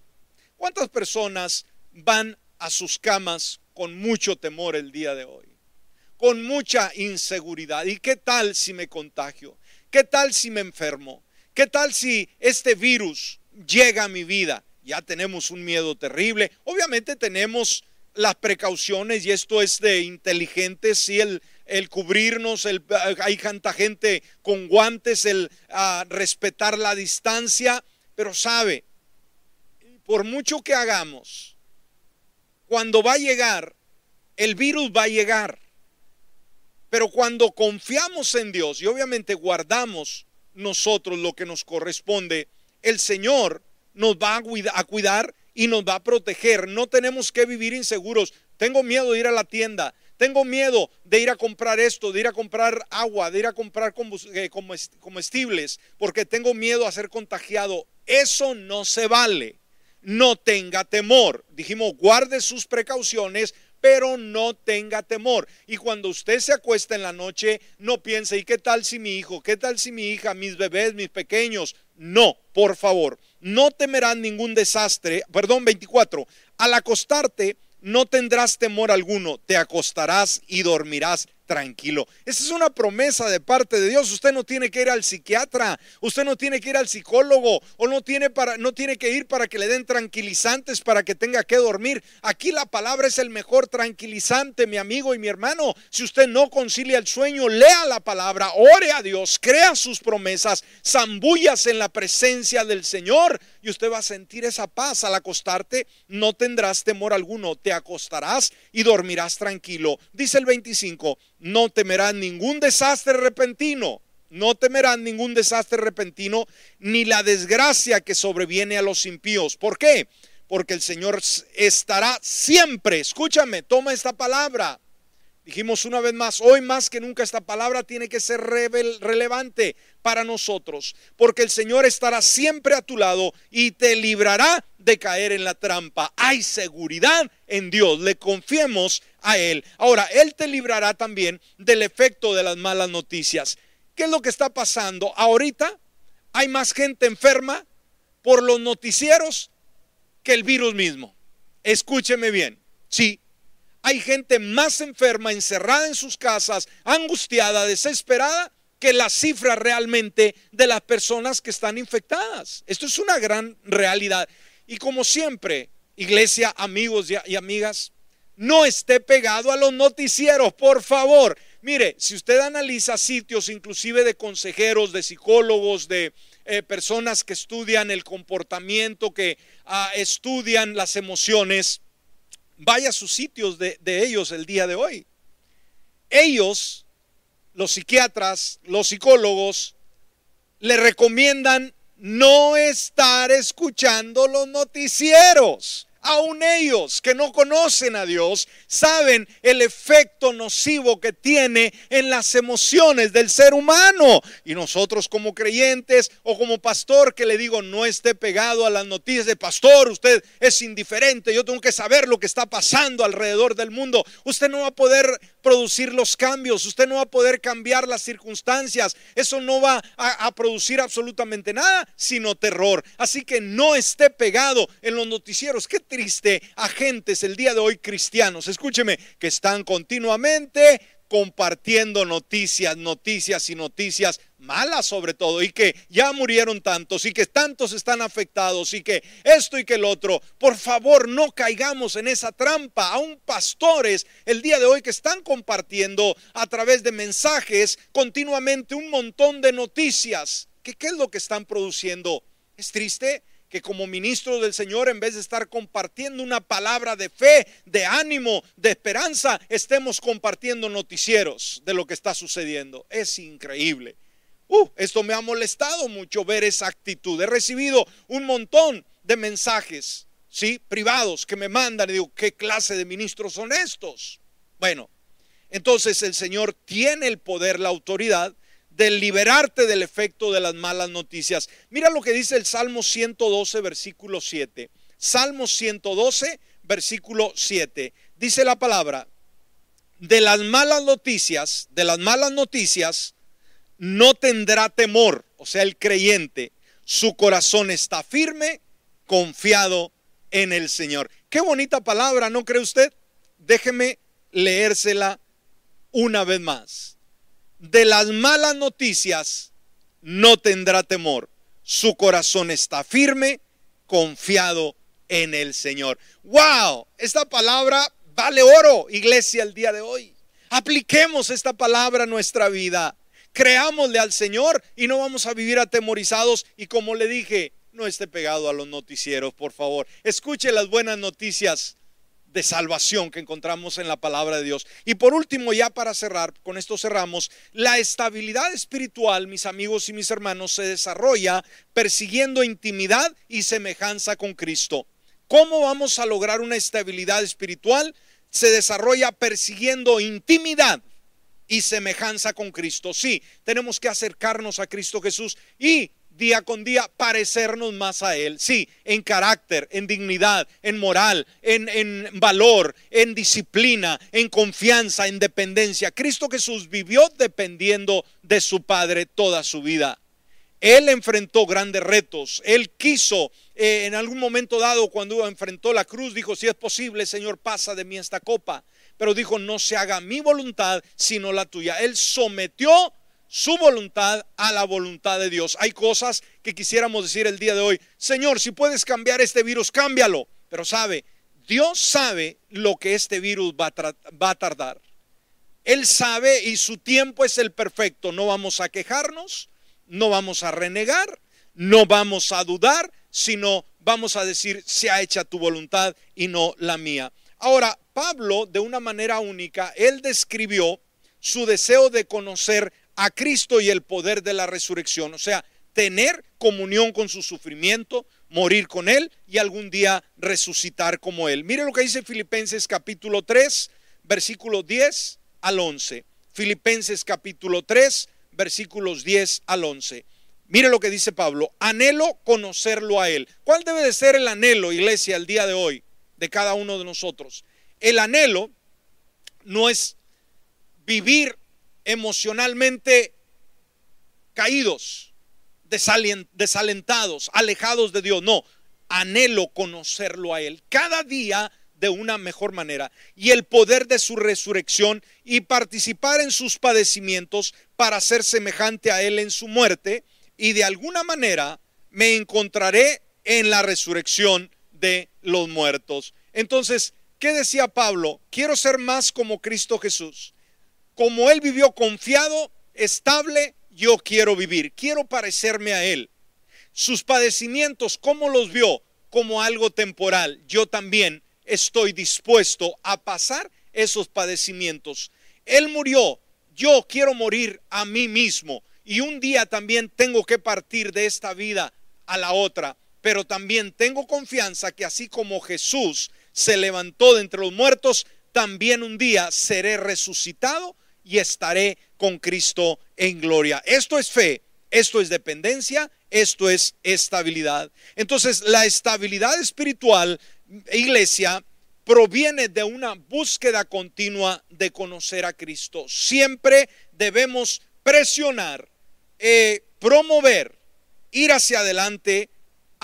¿Cuántas personas van a sus camas con mucho temor el día de hoy, con mucha inseguridad. ¿Y qué tal si me contagio? ¿Qué tal si me enfermo? ¿Qué tal si este virus llega a mi vida? Ya tenemos un miedo terrible. Obviamente tenemos las precauciones y esto es de inteligentes, sí, el, el cubrirnos, el, hay tanta gente con guantes, el ah, respetar la distancia, pero sabe, por mucho que hagamos, cuando va a llegar, el virus va a llegar. Pero cuando confiamos en Dios y obviamente guardamos nosotros lo que nos corresponde, el Señor nos va a cuidar y nos va a proteger. No tenemos que vivir inseguros. Tengo miedo de ir a la tienda. Tengo miedo de ir a comprar esto, de ir a comprar agua, de ir a comprar eh, comestibles, porque tengo miedo a ser contagiado. Eso no se vale no tenga temor. Dijimos, guarde sus precauciones, pero no tenga temor. Y cuando usted se acuesta en la noche, no piense, ¿y qué tal si mi hijo? ¿Qué tal si mi hija, mis bebés, mis pequeños? No, por favor, no temerán ningún desastre. Perdón, 24. Al acostarte, no tendrás temor alguno, te acostarás y dormirás tranquilo. Esa es una promesa de parte de Dios. Usted no tiene que ir al psiquiatra, usted no tiene que ir al psicólogo o no tiene para no tiene que ir para que le den tranquilizantes para que tenga que dormir. Aquí la palabra es el mejor tranquilizante, mi amigo y mi hermano. Si usted no concilia el sueño, lea la palabra, ore a Dios, crea sus promesas, zambullas en la presencia del Señor y usted va a sentir esa paz al acostarte, no tendrás temor alguno, te acostarás y dormirás tranquilo. Dice el 25, no temerán ningún desastre repentino, no temerán ningún desastre repentino, ni la desgracia que sobreviene a los impíos. ¿Por qué? Porque el Señor estará siempre, escúchame, toma esta palabra, Dijimos una vez más, hoy más que nunca esta palabra tiene que ser relevante para nosotros, porque el Señor estará siempre a tu lado y te librará de caer en la trampa. Hay seguridad en Dios, le confiemos a Él. Ahora, Él te librará también del efecto de las malas noticias. ¿Qué es lo que está pasando? Ahorita hay más gente enferma por los noticieros que el virus mismo. Escúcheme bien. Sí, hay gente más enferma, encerrada en sus casas, angustiada, desesperada, que la cifra realmente de las personas que están infectadas. Esto es una gran realidad. Y como siempre, iglesia, amigos y amigas, no esté pegado a los noticieros, por favor. Mire, si usted analiza sitios inclusive de consejeros, de psicólogos, de eh, personas que estudian el comportamiento, que ah, estudian las emociones, vaya a sus sitios de, ellos el día de hoy. Ellos, los psiquiatras, los psicólogos, le recomiendan no estar escuchando los noticieros. Aún ellos que no conocen a Dios saben el efecto nocivo que tiene en las emociones del ser humano. Y nosotros como creyentes o como pastor que le digo no esté pegado a las noticias de pastor, usted es indiferente, yo tengo que saber lo que está pasando alrededor del mundo. Usted no va a poder producir los cambios, usted no va a poder cambiar las circunstancias, eso no va a, producir absolutamente nada, sino terror. Así que no esté pegado en los noticieros. ¿Qué triste agentes el día de hoy cristianos, escúcheme, que están continuamente compartiendo noticias, noticias y noticias malas sobre todo, y que ya murieron tantos, y que tantos están afectados, y que esto y que el otro. Por favor, no caigamos en esa trampa. Aún pastores el día de hoy que están compartiendo a través de mensajes continuamente un montón de noticias. ¿Qué, qué es lo que están produciendo? ¿Es triste? que como ministro del Señor, en vez de estar compartiendo una palabra de fe, de ánimo, de esperanza, estemos compartiendo noticieros de lo que está sucediendo. Es increíble. Uh, esto me ha molestado mucho ver esa actitud. He recibido un montón de mensajes, ¿sí? Privados que me mandan y digo, ¿qué clase de ministros son estos? Bueno, entonces el Señor tiene el poder, la autoridad de liberarte del efecto de las malas noticias. Mira lo que dice el Salmo 112, versículo 7. Salmo 112, versículo 7. Dice la palabra, de las malas noticias, de las malas noticias, no tendrá temor, o sea, el creyente, su corazón está firme, confiado en el Señor. Qué bonita palabra, ¿no cree usted? Déjeme leérsela una vez más de las malas noticias no tendrá temor. Su corazón está firme, confiado en el Señor. ¡Wow! Esta palabra vale oro, iglesia, el día de hoy. Apliquemos esta palabra a nuestra vida. Creámosle al Señor y no vamos a vivir atemorizados. Y como le dije, no esté pegado a los noticieros, por favor. Escuche las buenas noticias de salvación que encontramos en la palabra de Dios. Y por último, ya para cerrar, con esto cerramos, la estabilidad espiritual, mis amigos y mis hermanos, se desarrolla persiguiendo intimidad y semejanza con Cristo. ¿Cómo vamos a lograr una estabilidad espiritual? Se desarrolla persiguiendo intimidad y semejanza con Cristo. Sí, tenemos que acercarnos a Cristo Jesús y día con día parecernos más a Él. Sí, en carácter, en dignidad, en moral, en, en, valor, en disciplina, en confianza, en dependencia. Cristo Jesús vivió dependiendo de su Padre toda su vida. Él enfrentó grandes retos. Él quiso, eh, en algún momento dado, cuando enfrentó la cruz, dijo, si es posible, Señor, pasa de mí esta copa. Pero dijo, no se haga mi voluntad, sino la tuya. Él sometió su voluntad a la voluntad de Dios. Hay cosas que quisiéramos decir el día de hoy, Señor, si puedes cambiar este virus, cámbialo. Pero sabe, Dios sabe lo que este virus va a, va a tardar. Él sabe y su tiempo es el perfecto. No vamos a quejarnos, no vamos a renegar, no vamos a dudar, sino vamos a decir, sea hecha tu voluntad y no la mía. Ahora, Pablo, de una manera única, él describió su deseo de conocer a Cristo y el poder de la resurrección. O sea, tener comunión con su sufrimiento, morir con Él y algún día resucitar como Él. Mire lo que dice Filipenses capítulo 3, versículo 10 al 11. Filipenses capítulo 3, versículos 10 al 11. Mire lo que dice Pablo, anhelo conocerlo a Él. ¿Cuál debe de ser el anhelo, iglesia, el día de hoy de cada uno de nosotros? El anhelo no es vivir emocionalmente caídos, desalentados, alejados de Dios. No, anhelo conocerlo a Él. Cada día de una mejor manera y el poder de su resurrección y participar en sus padecimientos para ser semejante a Él en su muerte y de alguna manera me encontraré en la resurrección de los muertos. Entonces, ¿qué decía Pablo? Quiero ser más como Cristo Jesús. Como Él vivió confiado, estable, yo quiero vivir, quiero parecerme a Él. Sus padecimientos, ¿cómo los vio? Como algo temporal. Yo también estoy dispuesto a pasar esos padecimientos. Él murió, yo quiero morir a mí mismo y un día también tengo que partir de esta vida a la otra, pero también tengo confianza que así como Jesús se levantó de entre los muertos, también un día seré resucitado y estaré con Cristo en gloria. Esto es fe, esto es dependencia, esto es estabilidad. Entonces, la estabilidad espiritual, iglesia, proviene de una búsqueda continua de conocer a Cristo. Siempre debemos presionar eh, promover, ir hacia adelante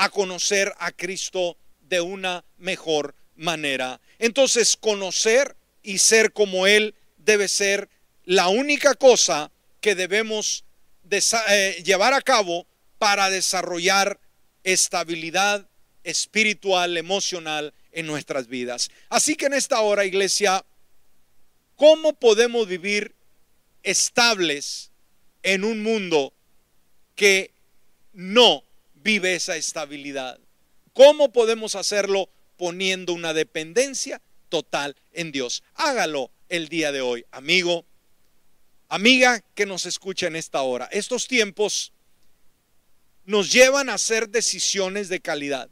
a conocer a Cristo de una mejor manera. Entonces, conocer y ser como Él debe ser la única cosa que debemos eh, llevar a cabo para desarrollar estabilidad espiritual, emocional en nuestras vidas. Así que en esta hora, iglesia, ¿cómo podemos vivir estables en un mundo que no vive esa estabilidad. ¿Cómo podemos hacerlo poniendo una dependencia total en Dios? Hágalo el día de hoy, amigo, amiga que nos escucha en esta hora. Estos tiempos nos llevan a hacer decisiones de calidad,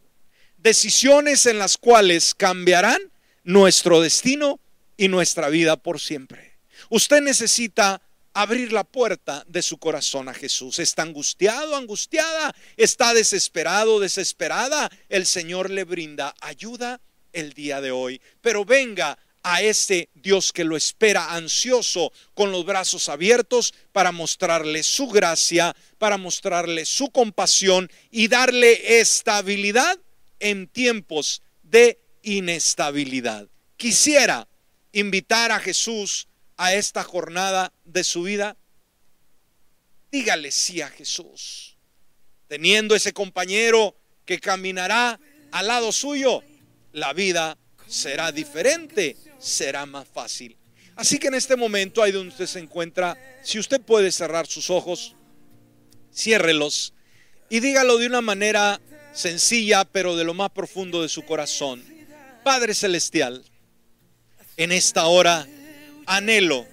decisiones en las cuales cambiarán nuestro destino y nuestra vida por siempre. Usted necesita abrir la puerta de su corazón a Jesús. Está angustiado, angustiada, está desesperado, desesperada. El Señor le brinda ayuda el día de hoy. Pero venga a ese Dios que lo espera ansioso con los brazos abiertos para mostrarle su gracia, para mostrarle su compasión y darle estabilidad en tiempos de inestabilidad. Quisiera invitar a Jesús a esta jornada de su vida, dígale sí a Jesús. Teniendo ese compañero que caminará al lado suyo, la vida será diferente, será más fácil. Así que en este momento, ahí donde usted se encuentra, si usted puede cerrar sus ojos, ciérrelos y dígalo de una manera sencilla, pero de lo más profundo de su corazón. Padre Celestial, en esta hora anhelo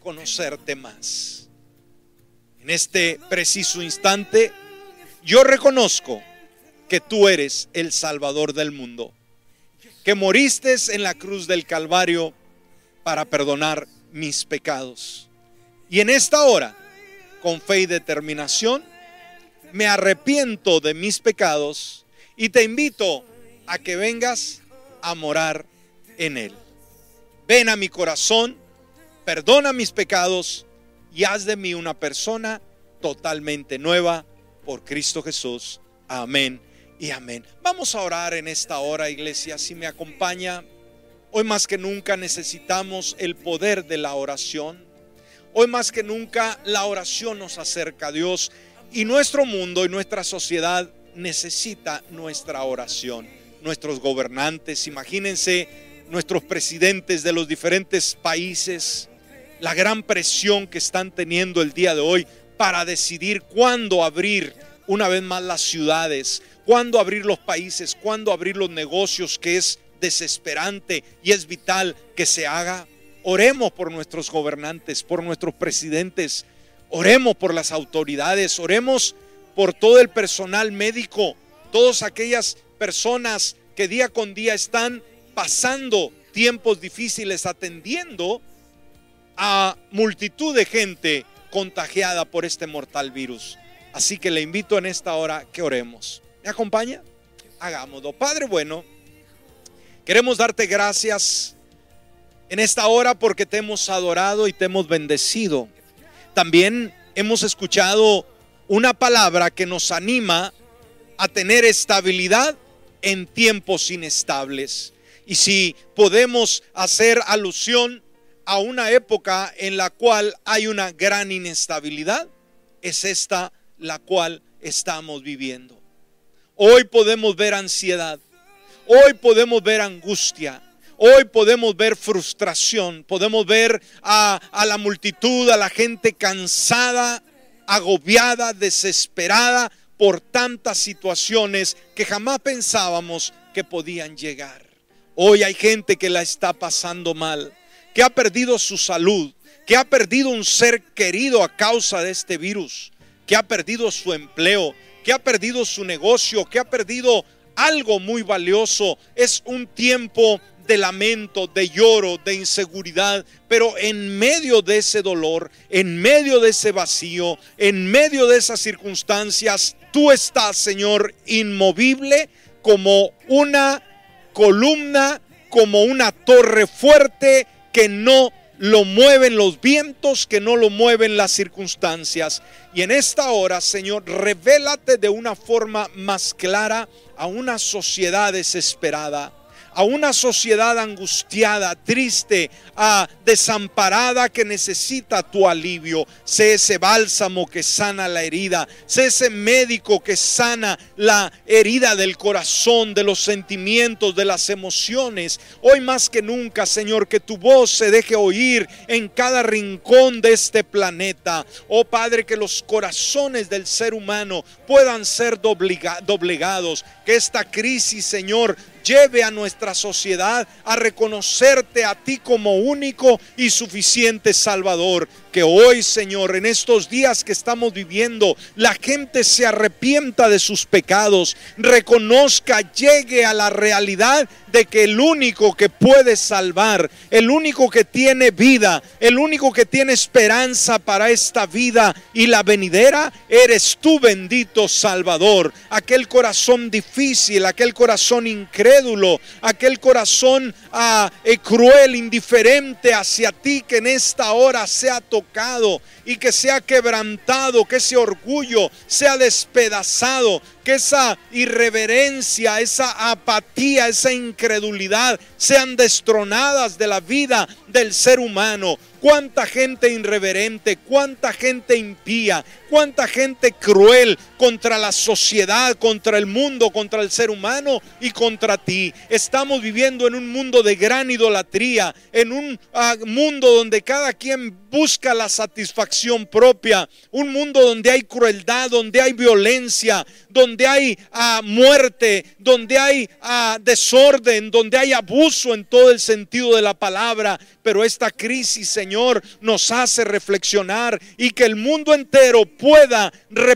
conocerte más. En este preciso instante, yo reconozco que tú eres el Salvador del mundo, que moriste en la cruz del Calvario para perdonar mis pecados. Y en esta hora, con fe y determinación, me arrepiento de mis pecados y te invito a que vengas a morar en él ven a mi corazón, perdona mis pecados y haz de mí una persona totalmente nueva por Cristo Jesús. Amén y amén. Vamos a orar en esta hora, iglesia, si me acompaña. Hoy más que nunca necesitamos el poder de la oración. Hoy más que nunca la oración nos acerca a Dios y nuestro mundo y nuestra sociedad necesita nuestra oración. Nuestros gobernantes, imagínense nuestros presidentes de los diferentes países, la gran presión que están teniendo el día de hoy para decidir cuándo abrir una vez más las ciudades, cuándo abrir los países, cuándo abrir los negocios, que es desesperante y es vital que se haga. Oremos por nuestros gobernantes, por nuestros presidentes, oremos por las autoridades, oremos por todo el personal médico, todas aquellas personas que día con día están pasando tiempos difíciles atendiendo a multitud de gente contagiada por este mortal virus. Así que le invito en esta hora que oremos. ¿Me acompaña? Hagámoslo. Padre bueno, queremos darte gracias en esta hora porque te hemos adorado y te hemos bendecido. También hemos escuchado una palabra que nos anima a tener estabilidad en tiempos inestables. Y si podemos hacer alusión a una época en la cual hay una gran inestabilidad, es esta la cual estamos viviendo. Hoy podemos ver ansiedad, hoy podemos ver angustia, hoy podemos ver frustración, podemos ver a, a la multitud, a la gente cansada, agobiada, desesperada por tantas situaciones que jamás pensábamos que podían llegar. Hoy hay gente que la está pasando mal, que ha perdido su salud, que ha perdido un ser querido a causa de este virus, que ha perdido su empleo, que ha perdido su negocio, que ha perdido algo muy valioso. Es un tiempo de lamento, de lloro, de inseguridad, pero en medio de ese dolor, en medio de ese vacío, en medio de esas circunstancias, tú estás, Señor, inmovible como una columna, como una torre fuerte que no lo mueven los vientos, que no lo mueven las circunstancias. Y en esta hora, Señor, revélate de una forma más clara a una sociedad desesperada a una sociedad angustiada, triste, desamparada que necesita tu alivio. Sé ese bálsamo que sana la herida. Sé ese médico que sana la herida del corazón, de los sentimientos, de las emociones. Hoy más que nunca, Señor, que tu voz se deje oír en cada rincón de este planeta. Oh Padre, que los corazones del ser humano puedan ser doblegados. Que esta crisis, Señor, lleve a nuestra sociedad a reconocerte a ti como único y suficiente Salvador. Hoy, Señor, en estos días que estamos viviendo, la gente se arrepienta de sus pecados, reconozca, llegue a la realidad de que el único que puede salvar, el único que tiene vida, el único que tiene esperanza para esta vida y la venidera, eres tú bendito Salvador. Aquel corazón difícil, aquel corazón incrédulo, aquel corazón ah, eh, cruel, indiferente hacia ti que en esta hora sea tocado y que sea quebrantado, que ese orgullo sea despedazado, que esa irreverencia, esa apatía, esa incredulidad sean destronadas de la vida del ser humano. Cuánta gente irreverente, cuánta gente impía, cuánta gente cruel contra la sociedad, contra el mundo, contra el ser humano y contra ti. Estamos viviendo en un mundo de gran idolatría, en un ah, mundo donde cada quien busca la satisfacción propia, un mundo donde hay crueldad, donde hay violencia, donde hay ah, muerte, donde hay ah, desorden, donde hay abuso en todo el sentido de la palabra. Pero esta crisis, Señor, nos hace reflexionar y que el mundo entero pueda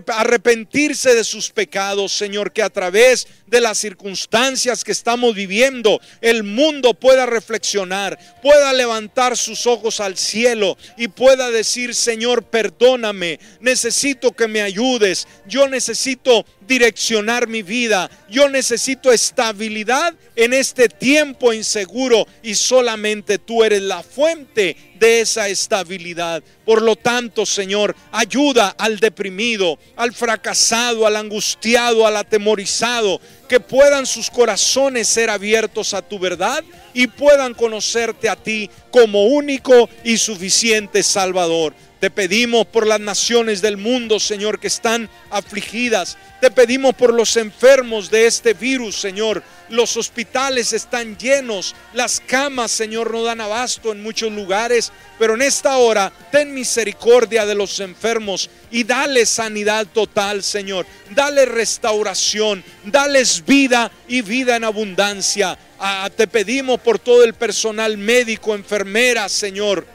arrepentirse de sus pecados, Señor, que a través de las circunstancias que estamos viviendo, el mundo pueda reflexionar, pueda levantar sus ojos al cielo y pueda decir, Señor, perdóname, necesito que me ayudes, yo necesito direccionar mi vida, yo necesito estabilidad en este tiempo inseguro y solamente tú eres la fuente de esa estabilidad. Por lo tanto, Señor, ayuda al deprimido, al fracasado, al angustiado, al atemorizado, que puedan sus corazones ser abiertos a tu verdad y puedan conocerte a ti como único y suficiente Salvador. Te pedimos por las naciones del mundo, Señor, que están afligidas. Te pedimos por los enfermos de este virus, Señor. Los hospitales están llenos, las camas, Señor, no dan abasto en muchos lugares. Pero en esta hora, ten misericordia de los enfermos y dale sanidad total, Señor. Dale restauración, dales vida y vida en abundancia. Ah, te pedimos por todo el personal médico, enfermeras, Señor,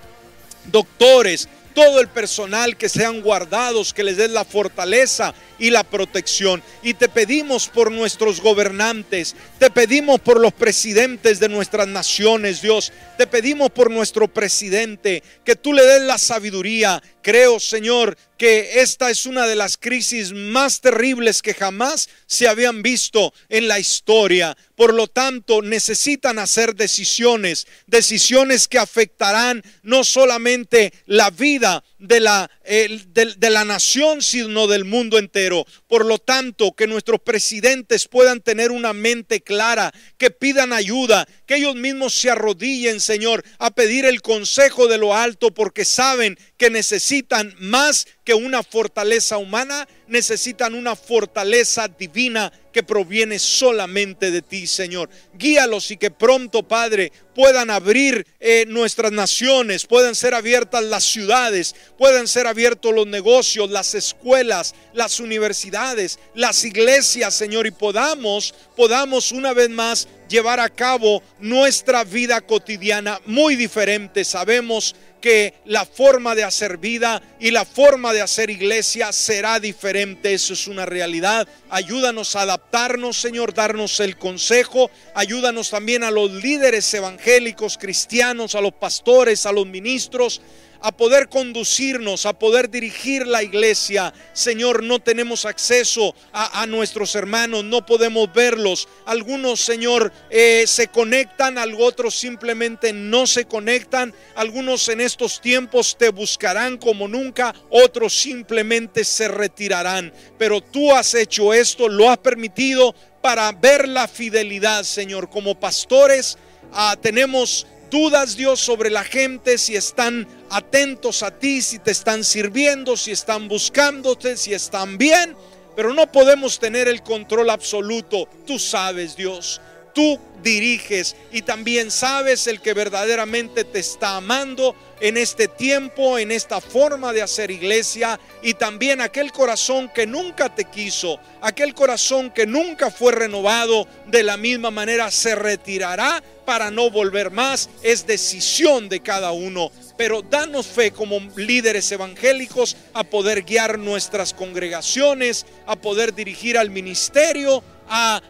doctores, todo el personal que sean guardados, que les des la fortaleza y la protección. Y te pedimos por nuestros gobernantes, te pedimos por los presidentes de nuestras naciones, Dios. Te pedimos por nuestro presidente, que tú le des la sabiduría. Creo, Señor, que esta es una de las crisis más terribles que jamás se habían visto en la historia. Por lo tanto, necesitan hacer decisiones, decisiones que afectarán no solamente la vida de la, de, la nación, sino del mundo entero. Por lo tanto, que nuestros presidentes puedan tener una mente clara, que pidan ayuda, que ellos mismos se arrodillen, Señor, a pedir el consejo de lo alto, porque saben que necesitan más que una fortaleza humana, necesitan una fortaleza divina que proviene solamente de ti, Señor. Guíalos y que pronto, Padre, puedan abrir eh, nuestras naciones, puedan ser abiertas las ciudades, puedan ser abiertos los negocios, las escuelas, las universidades, las iglesias, Señor, y podamos, podamos una vez más llevar a cabo nuestra vida cotidiana muy diferente. Sabemos que la forma de hacer vida y la forma de hacer iglesia será diferente. Eso es una realidad. Ayúdanos a adaptarnos, Señor, darnos el consejo. Ayúdanos también a los líderes evangélicos, cristianos, a los pastores, a los ministros a poder conducirnos, a poder dirigir la iglesia. Señor, no tenemos acceso a, nuestros hermanos, no podemos verlos. Algunos, Señor, eh, se conectan, otros simplemente no se conectan. Algunos en estos tiempos te buscarán como nunca, otros simplemente se retirarán. Pero tú has hecho esto, lo has permitido para ver la fidelidad, Señor. Como pastores ah, tenemos dudas, Dios, sobre la gente, si están atentos a ti, si te están sirviendo, si están buscándote, si están bien, pero no podemos tener el control absoluto. Tú sabes, Dios, tú diriges y también sabes el que verdaderamente te está amando en este tiempo, en esta forma de hacer iglesia y también aquel corazón que nunca te quiso, aquel corazón que nunca fue renovado de la misma manera se retirará para no volver más. Es decisión de cada uno. Pero danos fe como líderes evangélicos a poder guiar nuestras congregaciones, a poder dirigir al ministerio, a,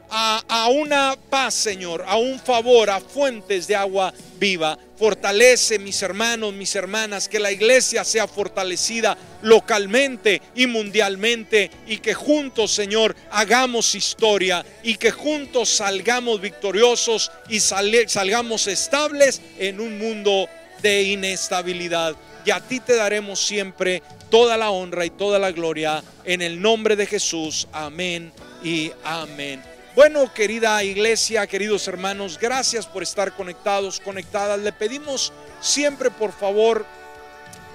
a, una paz, Señor, a un favor, a fuentes de agua viva. Fortalece, mis hermanos, mis hermanas, que la iglesia sea fortalecida localmente y mundialmente y que juntos, Señor, hagamos historia y que juntos salgamos victoriosos y salgamos estables en un mundo de inestabilidad. Y a ti te daremos siempre toda la honra y toda la gloria en el nombre de Jesús. Amén y amén. Bueno, querida iglesia, queridos hermanos, gracias por estar conectados, conectadas. Le pedimos siempre, por favor,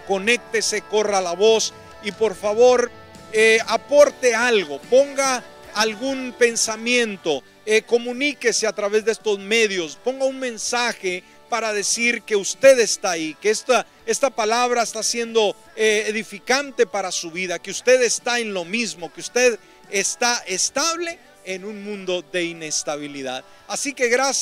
conéctese, corra la voz y por favor, eh, aporte algo, ponga algún pensamiento, eh, comuníquese a través de estos medios, ponga un mensaje para decir que usted está ahí, que esta, esta palabra está siendo eh, edificante para su vida, que usted está en lo mismo, que usted está estable en un mundo de inestabilidad. Así que gracias.